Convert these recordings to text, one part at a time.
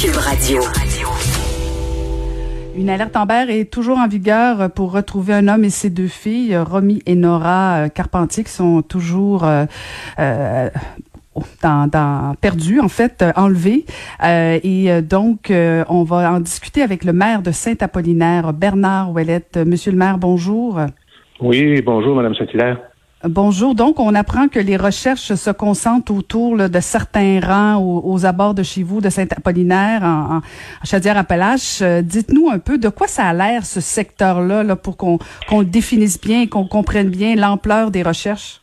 Cube Radio. Une alerte Amber est toujours en vigueur pour retrouver un homme et ses deux filles, Romy et Nora euh, Carpentier, qui sont toujours euh, euh, dans, dans, perdus, en fait, enlevés. et donc, on va en discuter avec le maire de Saint-Apollinaire, Bernard Ouellette. Monsieur le maire, bonjour. Oui, bonjour, Madame Saint-Hilaire. Bonjour. Donc, on apprend que les recherches se concentrent autour de certains rangs aux, abords de chez vous, de Saint-Apollinaire, en, en Chaudière-Appalaches. Euh, dites-nous un peu de quoi ça a l'air, ce secteur-là, là, pour qu'on le définisse bien et qu'on comprenne bien l'ampleur des recherches.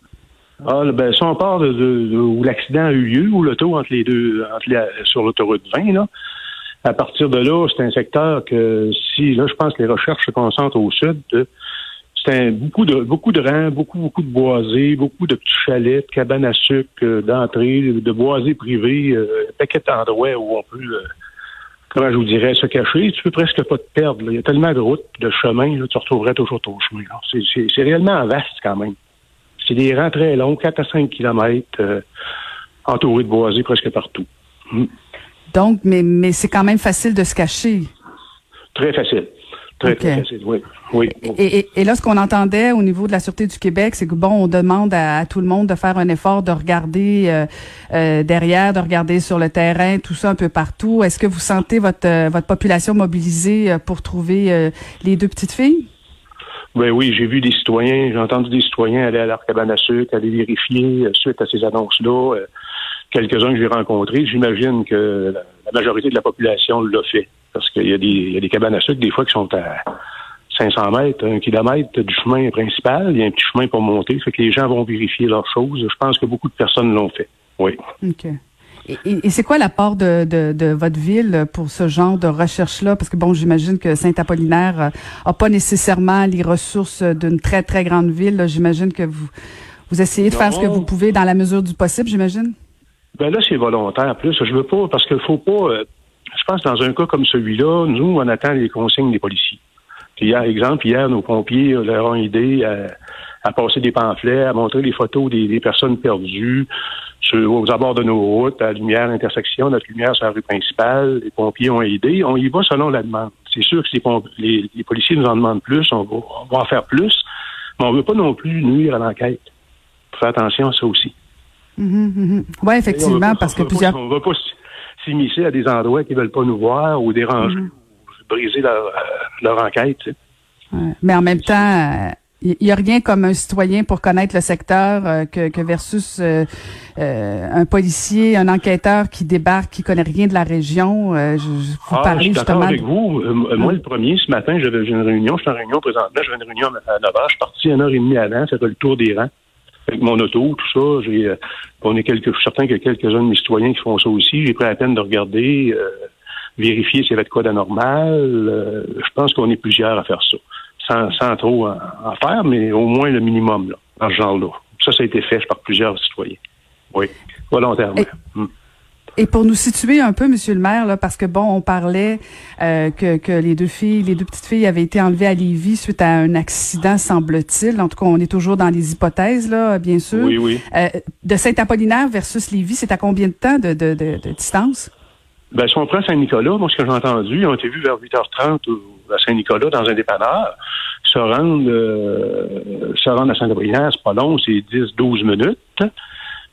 Ah, ben, si on part de, où l'accident a eu lieu, où l'auto entre les deux, entre sur l'autoroute 20, là, à partir de là, c'est un secteur que si, là, je pense que les recherches se concentrent au sud, beaucoup de beaucoup de rangs, beaucoup beaucoup de boisés, beaucoup de petits chalets, de cabanes à sucre euh, d'entrée, de boisés privés, euh, un paquet d'endroits où on peut, euh, comment je vous dirais, se cacher. Tu peux presque pas te perdre. Il y a tellement de routes, de chemins, là, tu retrouverais toujours ton chemin. C'est réellement vaste quand même. C'est des rangs très longs, 4 à 5 kilomètres, entourés de boisés presque partout. Hmm. Donc, mais, mais c'est quand même facile de se cacher. Très facile. Très, très facile, oui. Oui. Et, et, là, ce qu'on entendait au niveau de la Sûreté du Québec, c'est que bon, on demande à, tout le monde de faire un effort de regarder euh, euh, derrière, de regarder sur le terrain, tout ça un peu partout. Est-ce que vous sentez votre euh, votre population mobilisée pour trouver les deux petites filles? Ben oui, j'ai vu des citoyens, j'ai entendu des citoyens aller à l'arcabane à sucre, aller vérifier suite à ces annonces-là. Quelques-uns que j'ai rencontrés, j'imagine que la, majorité de la population l'a fait. Parce qu'il y, a des, il y a des cabanes à sucre, des fois, qui sont à 500 mètres, un kilomètre du chemin principal. Il y a un petit chemin pour monter. Fait que les gens vont vérifier leurs choses. Je pense que beaucoup de personnes l'ont fait. Oui. OK. Et, c'est quoi l'apport de, de, votre ville pour ce genre de recherche-là? Parce que bon, j'imagine que Saint-Apollinaire n'a euh, pas nécessairement les ressources d'une très, très grande ville. J'imagine que vous, vous essayez de faire ce que vous pouvez dans la mesure du possible, j'imagine? Ben là, c'est volontaire. Plus, je veux pas, parce qu'il faut pas. Euh, je pense que dans un cas comme celui-là, nous, on attend les consignes des policiers. Puis, hier, exemple, hier, nos pompiers leur ont aidé à, passer des pamphlets, à montrer les photos des, personnes perdues sur, aux abords de nos routes, à la lumière intersection, notre lumière sur la rue principale. Les pompiers ont aidé. On y va selon la demande. C'est sûr que les, les, policiers nous en demandent plus, on va, on va en faire plus, mais on ne veut pas non plus nuire à l'enquête. Faire attention à ça aussi. Mm-hmm, mm-hmm. Oui, effectivement, parce que plusieurs... On va pas s'immiscer à des endroits qui ne veulent pas nous voir ou déranger. Mm-hmm briser leur, euh, enquête. Mais en même temps, il euh, n'y a rien comme un citoyen pour connaître le secteur euh, que, versus un policier, un enquêteur qui débarque, qui connaît rien de la région. je, vous ah, je suis avec vous. moi, le premier, ce matin, j'avais une réunion. Je suis en réunion présentement. J'avais une réunion à 9 h. Je suis parti une heure et demie avant, faire le tour des rangs avec mon auto, tout ça. J'ai, on est quelques, je suis certain qu'il y a quelques-uns de mes citoyens qui font ça aussi. J'ai pris la peine de regarder vérifier s'il y avait de quoi d'anormal. Euh, je pense qu'on est plusieurs à faire ça. Sans, sans trop en, faire, mais au moins le minimum là, dans ce genre-là. Ça, ça a été fait par plusieurs citoyens. Oui, volontairement. Hmm. Et, pour nous situer un peu, Monsieur le maire, là, parce que bon, on parlait euh, que, que les deux filles, les deux petites filles avaient été enlevées à Lévis suite à un accident, semble-t-il. En tout cas, on est toujours dans les hypothèses, là, bien sûr. Oui, oui. Euh, de Saint-Apollinaire versus Lévis, c'est à combien de temps de, de, de, de distance? Ben, si on prend Saint-Nicolas, moi, ce que j'ai entendu, ils ont été vus vers 8h30 à Saint-Nicolas dans un dépanneur. Se rendre, euh, se rendre à Saint-Gabriel, c'est pas long, c'est 10-12 minutes.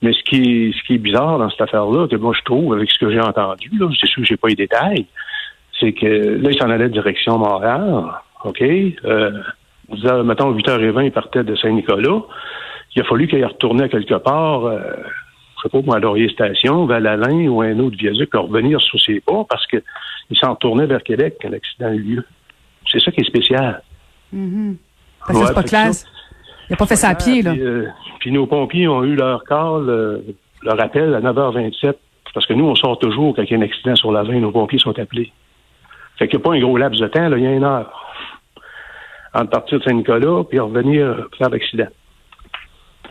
Mais ce qui est, ce qui est bizarre dans cette affaire-là, que moi je trouve, avec ce que j'ai entendu, là, c'est sûr que j'ai pas les détails, c'est que là, il s'en allait direction Montréal, OK? Euh, mettons, 8h20, il partait de Saint-Nicolas. Il a fallu qu'il retourné à quelque part, euh, je sais pas moi, à Laurier Station, Val-Alain ou un autre viaduc, pour revenir sur ses pas parce qu'il s'en retournait vers Québec quand l'accident a eu lieu. C'est ça qui est spécial. Mm-hmm. Parce que c'est pas classe. Il n'a pas fait ça à pied, là. Euh, puis, nos pompiers ont eu leur call, euh, leur appel à 9h27. Parce que nous, on sort toujours quand il y a un accident sur la 20, nos pompiers sont appelés. Fait qu'il n'y a pas un gros laps de temps, là, il y a une heure. Entre partir de Saint-Nicolas puis revenir faire l'accident.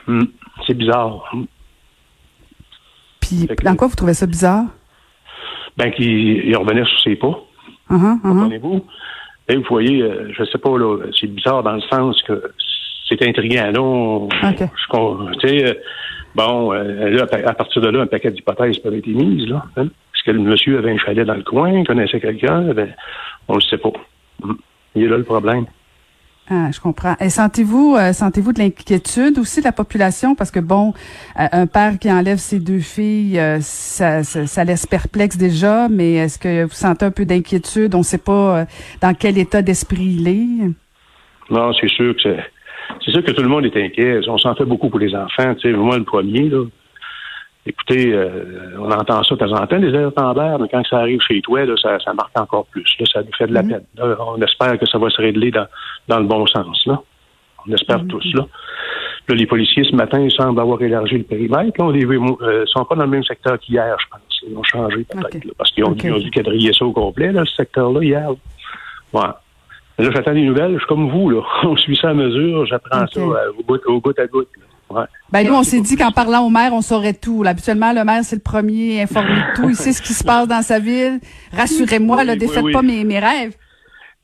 Hmm. C'est bizarre. Puis, dans quoi vous trouvez ça bizarre? Ben, qu'il revenait sur ses pas. Uh -huh, uh -huh. Comprenez-vous? Et vous voyez, euh, je sais pas, là, c'est bizarre dans le sens que c'est intriguant. Là, on, je- euh, bon, euh, là, à partir de là, un paquet d'hypothèses peuvent être émises. Là, hein? Est-ce que le monsieur avait un chalet dans le coin, connaissait quelqu'un? Ben, on le sait pas. Hmm. Il est là le problème. Ah, je comprends. Et sentez-vous euh, sentez-vous de l'inquiétude aussi de la population? Parce que bon, euh, un père qui enlève ses deux filles, euh, ça, ça, ça laisse perplexe déjà, mais est-ce que vous sentez un peu d'inquiétude? On ne sait pas dans quel état d'esprit il est. Non, c'est sûr que c'est. Sûr que tout le monde est inquiet. On s'en fait beaucoup pour les enfants. Tu sais, moi, le premier, là. Écoutez, euh, on entend ça de temps en temps, les airs tendeurs, mais quand ça arrive chez toi, là, ça, ça marque encore plus. Là, ça nous fait de la Mhm. peine. Là, on espère que ça va se régler dans, dans le bon sens. Là. On espère tous. Là. là, les policiers, ce matin, ils semblent avoir élargi le périmètre. Là, on les euh, sont pas dans le même secteur qu'hier, je pense. Ils ont changé peut-être. Parce qu'ils ont, Ok, ils ont dû quadriller ça au complet, là, ce secteur-là, hier. là. Là, j'attends des nouvelles. Je suis comme vous, là. On suit ça à mesure. J'apprends ça euh, au, bout, au bout à bout. là. Ouais. Ben nous, on s'est dit qu'en parlant au maire, on saurait tout. Là, habituellement, le maire, c'est le premier informé de tout. Il sait ce qui se passe dans sa ville. Rassurez-moi, Oui, là, oui, défaites oui. pas mes, mes rêves.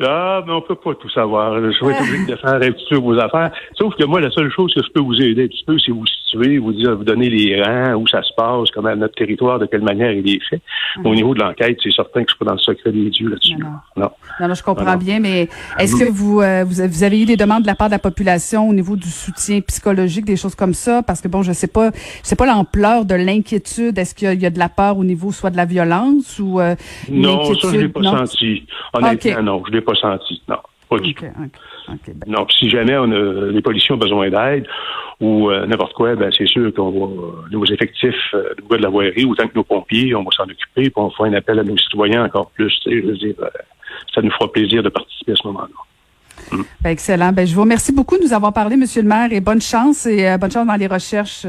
Ah, mais on peut pas tout savoir. Je vais être obligé de faire un petit peu vos affaires. Sauf que moi, la seule chose que je peux vous aider un petit peu, c'est vous situer, vous dire, vous donner les rangs, où ça se passe, comment notre territoire, de quelle manière il est fait. Au niveau de l'enquête, c'est certain que je suis pas dans le secret des dieux là-dessus. Non, Non. Non, non, je comprends bien, mais est-ce que vous, euh, vous, avez- eu des demandes de la part de la population au niveau du soutien psychologique, des choses comme ça? Parce que bon, je sais pas, je sais pas l'ampleur de l'inquiétude. Est-ce qu'il y, a- il y a de la peur au niveau soit de la violence ou euh, Non, ça, je l'ai pas senti. Honnêtement, non, je l'ai pas senti. Non, pas du ok, ben, si jamais on a, les policiers ont besoin d'aide ou euh, n'importe quoi, ben c'est sûr qu'on va euh, nos effectifs euh, de la voirie, autant que nos pompiers, on va s'en occuper, puis on fera un appel à nos citoyens encore plus. Je veux dire, euh, ça nous fera plaisir de participer à ce moment-là. ben, excellent. Ben, je vous remercie beaucoup de nous avoir parlé, Monsieur le maire, et bonne chance et bonne chance dans les recherches.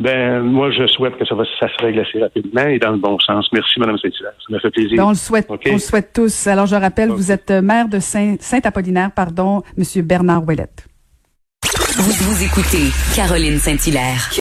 Ben moi, je souhaite que ça va ça se règle assez rapidement et dans le bon sens. Merci, Mme Saint-Hilaire. Ça m'a fait plaisir. Ben, on le souhaite, on le souhaite tous. Alors, je rappelle, vous êtes maire de Saint- Saint-Apollinaire, pardon, Monsieur Bernard Ouellette. Vous, vous écoutez Caroline Saint-Hilaire.